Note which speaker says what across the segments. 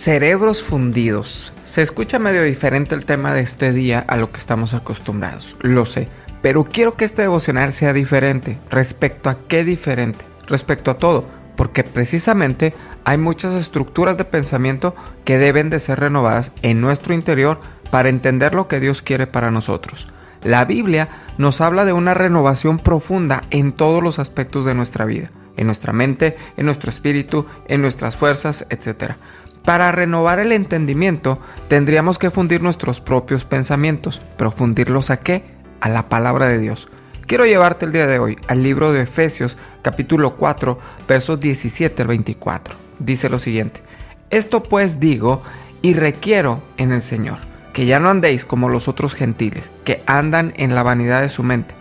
Speaker 1: Cerebros fundidos. Se escucha medio diferente el tema de este día a lo que estamos acostumbrados, lo sé, pero quiero que este devocional sea diferente. ¿Respecto a qué diferente? Respecto a todo, porque precisamente hay muchas estructuras de pensamiento que deben de ser renovadas en nuestro interior para entender lo que Dios quiere para nosotros. La Biblia nos habla de una renovación profunda en todos los aspectos de nuestra vida, en nuestra mente, en nuestro espíritu, en nuestras fuerzas, etc. Para renovar el entendimiento tendríamos que fundir nuestros propios pensamientos, pero fundirlos a qué? A la palabra de Dios. Quiero llevarte el día de hoy al libro de Efesios capítulo 4 versos 17 al 24. Dice lo siguiente, esto pues digo y requiero en el Señor, que ya no andéis como los otros gentiles, que andan en la vanidad de su mente,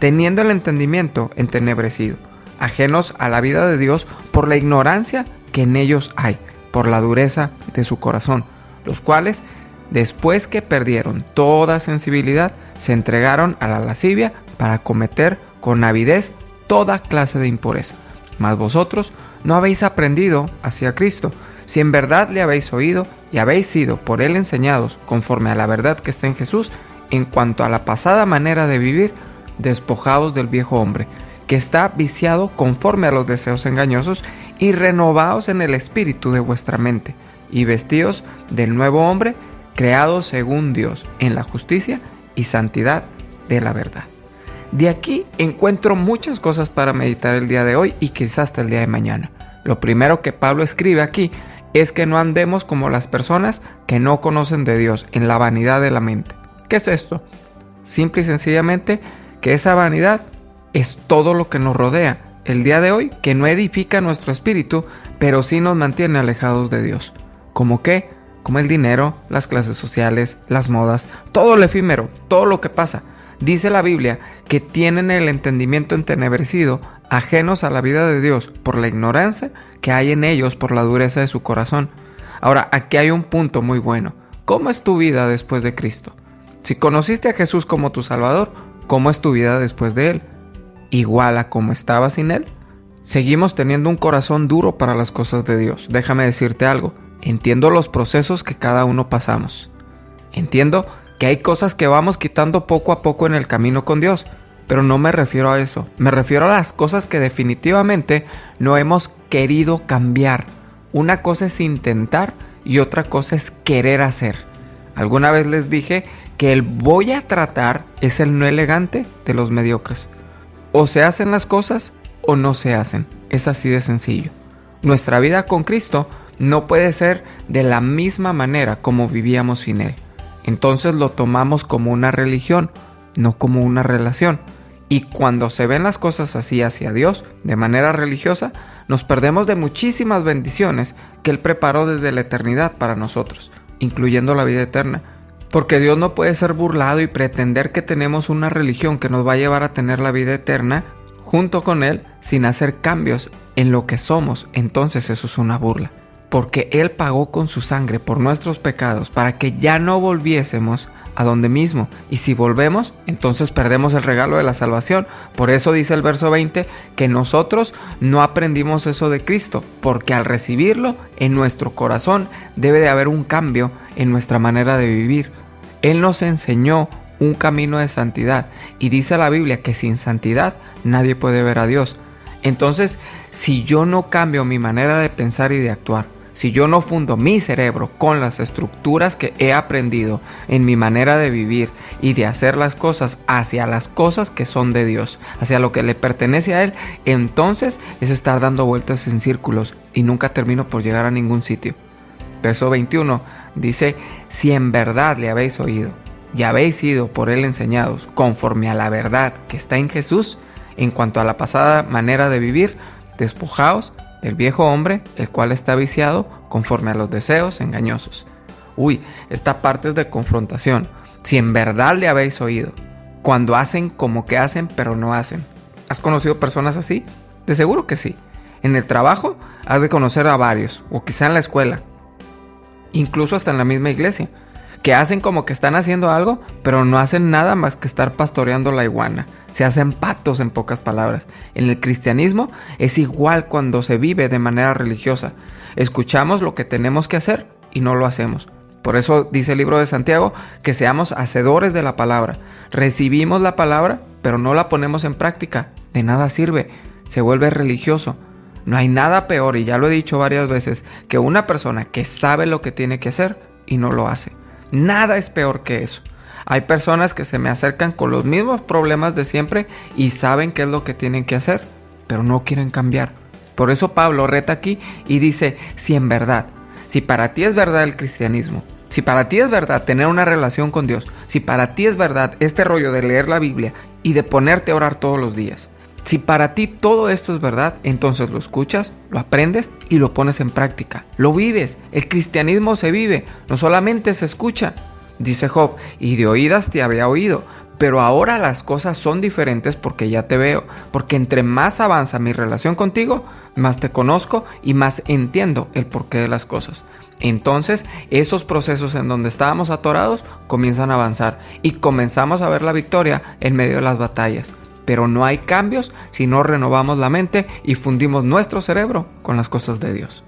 Speaker 1: teniendo el entendimiento entenebrecido, ajenos a la vida de Dios por la ignorancia que en ellos hay por la dureza de su corazón, los cuales, después que perdieron toda sensibilidad, se entregaron a la lascivia para cometer con avidez toda clase de impureza. Mas vosotros no habéis aprendido hacia Cristo, si en verdad le habéis oído y habéis sido por él enseñados conforme a la verdad que está en Jesús, en cuanto a la pasada manera de vivir, despojados del viejo hombre, que está viciado conforme a los deseos engañosos y renovaos en el espíritu de vuestra mente, y vestidos del nuevo hombre, creado según Dios, en la justicia y santidad de la verdad. De aquí encuentro muchas cosas para meditar el día de hoy y quizás hasta el día de mañana. Lo primero que Pablo escribe aquí es que no andemos como las personas que no conocen de Dios en la vanidad de la mente. ¿Qué es esto? Simple y sencillamente que esa vanidad es todo lo que nos rodea el día de hoy que no edifica nuestro espíritu, pero sí nos mantiene alejados de Dios. ¿Como qué? Como el dinero, las clases sociales, las modas, todo lo efímero, todo lo que pasa. Dice la Biblia que tienen el entendimiento entenebrecido, ajenos a la vida de Dios por la ignorancia que hay en ellos por la dureza de su corazón. Ahora, aquí hay un punto muy bueno. ¿Cómo es tu vida después de Cristo? Si conociste a Jesús como tu Salvador, ¿cómo es tu vida después de Él? Igual a como estaba sin Él? Seguimos teniendo un corazón duro para las cosas de Dios. Déjame decirte algo, entiendo los procesos que cada uno pasamos. Entiendo que hay cosas que vamos quitando poco a poco en el camino con Dios, pero no me refiero a eso. Me refiero a las cosas que definitivamente no hemos querido cambiar. Una cosa es intentar y otra cosa es querer hacer. Alguna vez les dije que el voy a tratar es el no elegante de los mediocres. O se hacen las cosas o no se hacen. Es así de sencillo. Nuestra vida con Cristo no puede ser de la misma manera como vivíamos sin Él. Entonces lo tomamos como una religión, no como una relación. Y cuando se ven las cosas así hacia Dios, de manera religiosa, nos perdemos de muchísimas bendiciones que Él preparó desde la eternidad para nosotros, incluyendo la vida eterna. Porque Dios no puede ser burlado y pretender que tenemos una religión que nos va a llevar a tener la vida eterna junto con Él sin hacer cambios en lo que somos. Entonces eso es una burla. Porque Él pagó con su sangre por nuestros pecados para que ya no volviésemos a donde mismo. Y si volvemos, entonces perdemos el regalo de la salvación. Por eso dice el verso 20 que nosotros no aprendimos eso de Cristo, porque al recibirlo en nuestro corazón debe de haber un cambio en nuestra manera de vivir. Él nos enseñó un camino de santidad y dice la Biblia que sin santidad nadie puede ver a Dios. Entonces, si yo no cambio mi manera de pensar y de actuar, si yo no fundo mi cerebro con las estructuras que he aprendido en mi manera de vivir y de hacer las cosas hacia las cosas que son de Dios, hacia lo que le pertenece a Él, entonces es estar dando vueltas en círculos y nunca termino por llegar a ningún sitio. Verso 21 dice, si en verdad le habéis oído y habéis sido por Él enseñados conforme a la verdad que está en Jesús, en cuanto a la pasada manera de vivir, despojaos el viejo hombre, el cual está viciado conforme a los deseos engañosos. Uy, esta parte es de confrontación. Si en verdad le habéis oído, cuando hacen como que hacen, pero no hacen. ¿Has conocido personas así? De seguro que sí. En el trabajo has de conocer a varios, o quizá en la escuela, incluso hasta en la misma iglesia, que hacen como que están haciendo algo, pero no hacen nada más que estar pastoreando la iguana, se hacen patos en pocas palabras. En el cristianismo es igual cuando se vive de manera religiosa. Escuchamos lo que tenemos que hacer y no lo hacemos. Por eso dice el libro de Santiago que seamos hacedores de la palabra. Recibimos la palabra, pero no la ponemos en práctica. De nada sirve. Se vuelve religioso. No hay nada peor, y ya lo he dicho varias veces, que una persona que sabe lo que tiene que hacer y no lo hace. Nada es peor que eso. Hay personas que se me acercan con los mismos problemas de siempre y saben qué es lo que tienen que hacer, pero no quieren cambiar. Por eso Pablo reta aquí y dice, si en verdad, si para ti es verdad el cristianismo, si para ti es verdad tener una relación con Dios, si para ti es verdad este rollo de leer la Biblia y de ponerte a orar todos los días, si para ti todo esto es verdad, entonces lo escuchas, lo aprendes y lo pones en práctica. Lo vives. El cristianismo se vive, no solamente se escucha. Dice Job, y de oídas te había oído, pero ahora las cosas son diferentes porque ya te veo, porque entre más avanza mi relación contigo, más te conozco y más entiendo el porqué de las cosas. Entonces, esos procesos en donde estábamos atorados comienzan a avanzar y comenzamos a ver la victoria en medio de las batallas pero no hay cambios si no renovamos la mente y fundimos nuestro cerebro con las cosas de Dios.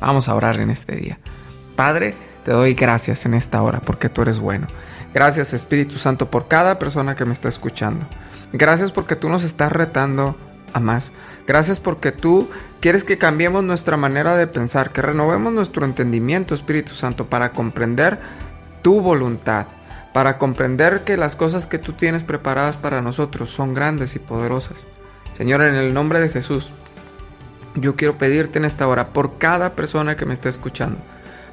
Speaker 1: Vamos a orar en este día. Padre, te doy gracias en esta hora porque tú eres bueno. Gracias Espíritu Santo por cada persona que me está escuchando. Gracias porque tú nos estás retando a más. Gracias porque tú quieres que cambiemos nuestra manera de pensar, que renovemos nuestro entendimiento, Espíritu Santo, para comprender tu voluntad para comprender que las cosas que tú tienes preparadas para nosotros son grandes y poderosas. Señor, en el nombre de Jesús, yo quiero pedirte en esta hora por cada persona que me está escuchando,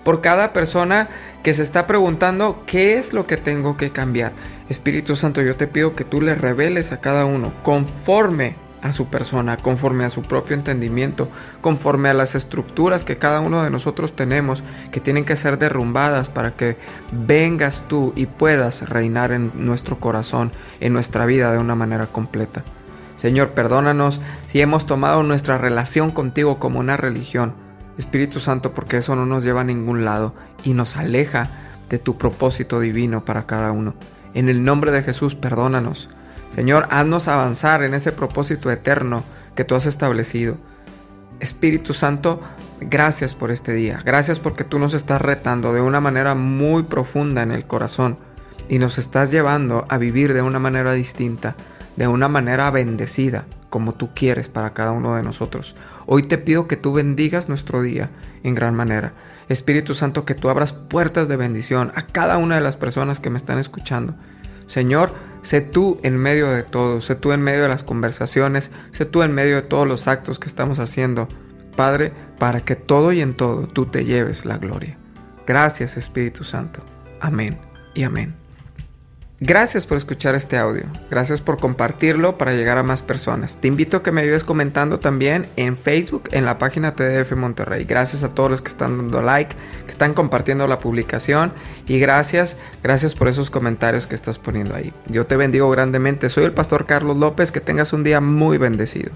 Speaker 1: por cada persona que se está preguntando qué es lo que tengo que cambiar. Espíritu Santo, yo te pido que tú le reveles a cada uno conforme a su persona, conforme a su propio entendimiento, conforme a las estructuras que cada uno de nosotros tenemos, que tienen que ser derrumbadas para que vengas tú y puedas reinar en nuestro corazón, en nuestra vida de una manera completa. Señor, perdónanos si hemos tomado nuestra relación contigo como una religión. Espíritu Santo, porque eso no nos lleva a ningún lado y nos aleja de tu propósito divino para cada uno. En el nombre de Jesús, perdónanos. Señor, haznos avanzar en ese propósito eterno que tú has establecido. Espíritu Santo, gracias por este día. Gracias porque tú nos estás retando de una manera muy profunda en el corazón y nos estás llevando a vivir de una manera distinta, de una manera bendecida, como tú quieres para cada uno de nosotros. Hoy te pido que tú bendigas nuestro día en gran manera. Espíritu Santo, que tú abras puertas de bendición a cada una de las personas que me están escuchando. Señor, sé tú en medio de todo, sé tú en medio de las conversaciones, sé tú en medio de todos los actos que estamos haciendo, Padre, para que todo y en todo tú te lleves la gloria. Gracias Espíritu Santo. Amén y amén. Gracias por escuchar este audio, gracias por compartirlo para llegar a más personas. Te invito a que me ayudes comentando también en Facebook, en la página TDF Monterrey. Gracias a todos los que están dando like, que están compartiendo la publicación y gracias, gracias por esos comentarios que estás poniendo ahí. Yo te bendigo grandemente, soy el pastor Carlos López, que tengas un día muy bendecido.